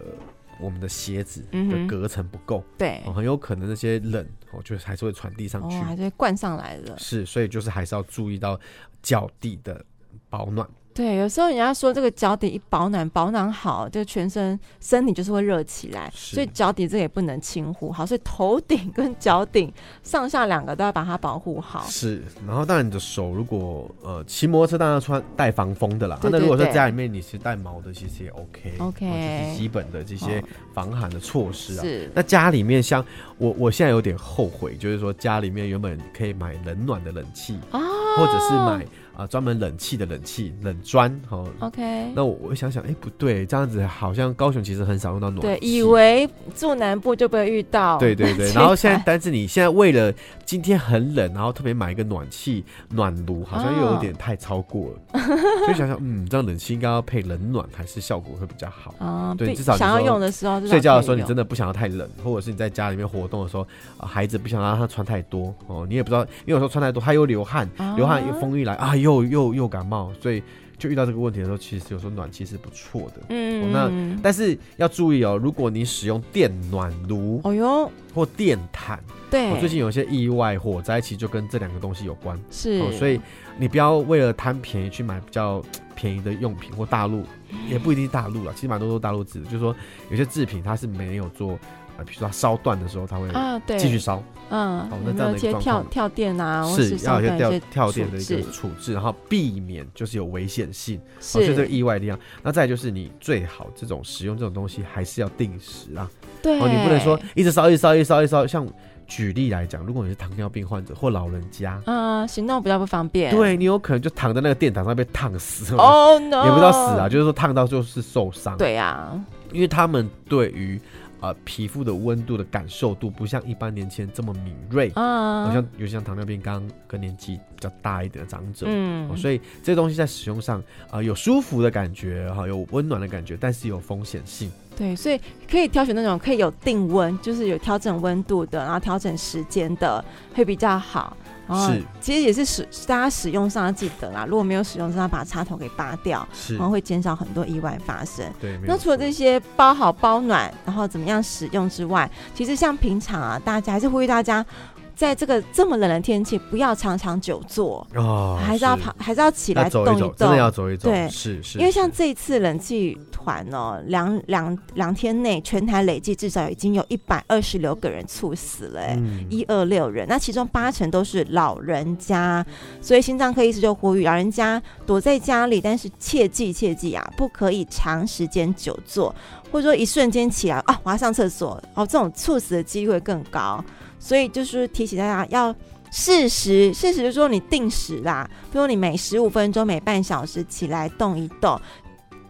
我们的鞋子的隔层不够、嗯，对、呃，很有可能那些冷哦，就是还是会传递上去，哦、还是会灌上来的。是，所以就是还是要注意到脚底的保暖。对，有时候人家说这个脚底一保暖，保暖好，就全身身体就是会热起来，所以脚底这也不能轻忽。好，所以头顶跟脚顶上下两个都要把它保护好。是，然后当然你的手如果呃骑摩托车当然要穿带防风的啦。那如果说家里面你是带毛的，其实也 OK。OK，就是基本的这些防寒的措施啊。是。那家里面像我，我现在有点后悔，就是说家里面原本可以买冷暖的冷气啊，或者是买。啊，专门冷气的冷气冷砖，好，OK。那我我想想，哎、欸，不对，这样子好像高雄其实很少用到暖气。对，以为住南部就不会遇到。对对对。然后现在，但是你现在为了今天很冷，然后特别买一个暖气暖炉，好像又有点太超过了。Oh. 所以想想，嗯，这样冷气应该要配冷暖，还是效果会比较好。啊、uh,，对，至少想要用的时候，睡觉的时候你真的不想要太冷，或者是你在家里面活动的时候，啊、孩子不想让他穿太多哦，你也不知道，因为有时候穿太多他又流汗，uh. 流汗又风一来啊，又又又感。冒，所以就遇到这个问题的时候，其实有时候暖气是不错的。嗯、哦，那但是要注意哦，如果你使用电暖炉，哦哟，或电毯，对，哦、最近有一些意外火灾，其实就跟这两个东西有关。是、哦，所以你不要为了贪便宜去买比较便宜的用品，或大陆也不一定是大陆了，其实蛮多都大陆制的，就是说有些制品它是没有做。比如说它烧断的时候，它会啊，对，继续烧，嗯，好，那这样的一个跳跳电啊，是要有些跳跳电的一个处置，然后避免就是有危险性，是、这个意外的地方。那再就是你最好这种使用这种东西还是要定时啊，对，哦，你不能说一直烧，一直烧，一直烧，一直烧。像举例来讲，如果你是糖尿病患者或老人家，嗯，行动比较不方便，对你有可能就躺在那个电毯上被烫死哦，oh, no. 也不知道死啊，就是说烫到就是受伤，对呀、啊，因为他们对于。呃，皮肤的温度的感受度不像一般年轻人这么敏锐，啊，好像有些像糖尿病刚跟年纪比较大一点的长者，嗯，所以这些东西在使用上啊，呃，有舒服的感觉哈，有温暖的感觉，但是有风险性。对，所以可以挑选那种可以有定温，就是有调整温度的，然后调整时间的，会比较好。是，其实也是使大家使用上要记得啦。如果没有使用上，要把插头给拔掉，然后会减少很多意外发生。对，那除了这些包好包暖，然后怎么样使用之外，其实像平常啊，大家还是呼吁大家。在这个这么冷的天气，不要常常久坐哦，还是要跑，还是要起来动一动，真的要走一走。对，是是，因为像这一次冷气团哦，两两两天内全台累计至少已经有一百二十六个人猝死了，一二六人，那其中八成都是老人家，所以心脏科医师就呼吁老人家躲在家里，但是切记切记啊，不可以长时间久坐，或者说一瞬间起来啊，我要上厕所哦，这种猝死的机会更高。所以就是提醒大家要适时，适时就是说你定时啦，比如你每十五分钟、每半小时起来动一动。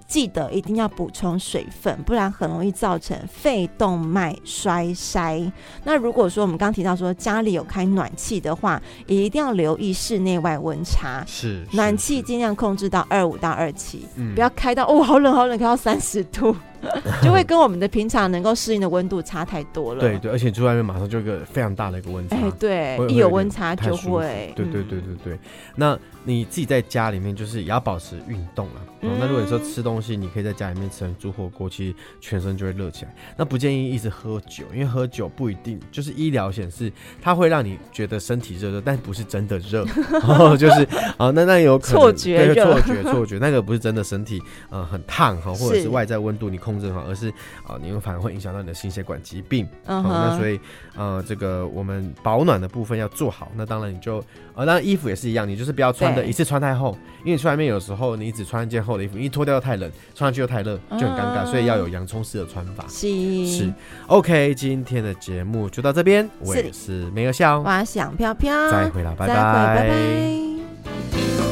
记得一定要补充水分，不然很容易造成肺动脉栓塞。那如果说我们刚提到说家里有开暖气的话，也一定要留意室内外温差。是，暖气尽量控制到二五到二七，不要开到哦好冷好冷，开到三十度，就会跟我们的平常能够适应的温度差太多了。对对，而且住外面马上就一个非常大的一个温差。哎，对，一有温差就会。对对对对对，那。你自己在家里面就是也要保持运动啊、嗯。那如果你说吃东西，你可以在家里面吃，煮火锅，其实全身就会热起来。那不建议一直喝酒，因为喝酒不一定就是医疗显示它会让你觉得身体热热，但不是真的热。哦，就是啊，那那有可能错觉，错觉，错觉，那个不是真的身体呃很烫哈，或者是外在温度你控制好，而是啊、呃，你会反而会影响到你的心血管疾病。嗯、uh huh. 那所以呃，这个我们保暖的部分要做好。那当然你就呃，当然衣服也是一样，你就是不要穿的一次穿太厚，因为你去外面有时候你只穿一件厚的衣服，因为脱掉又太冷，穿上去又太热，就很尴尬。Uh. 所以要有洋葱式的穿法。是是，OK，今天的节目就到这边。我也是没有笑，我想飘飘，再会了，拜拜，拜拜。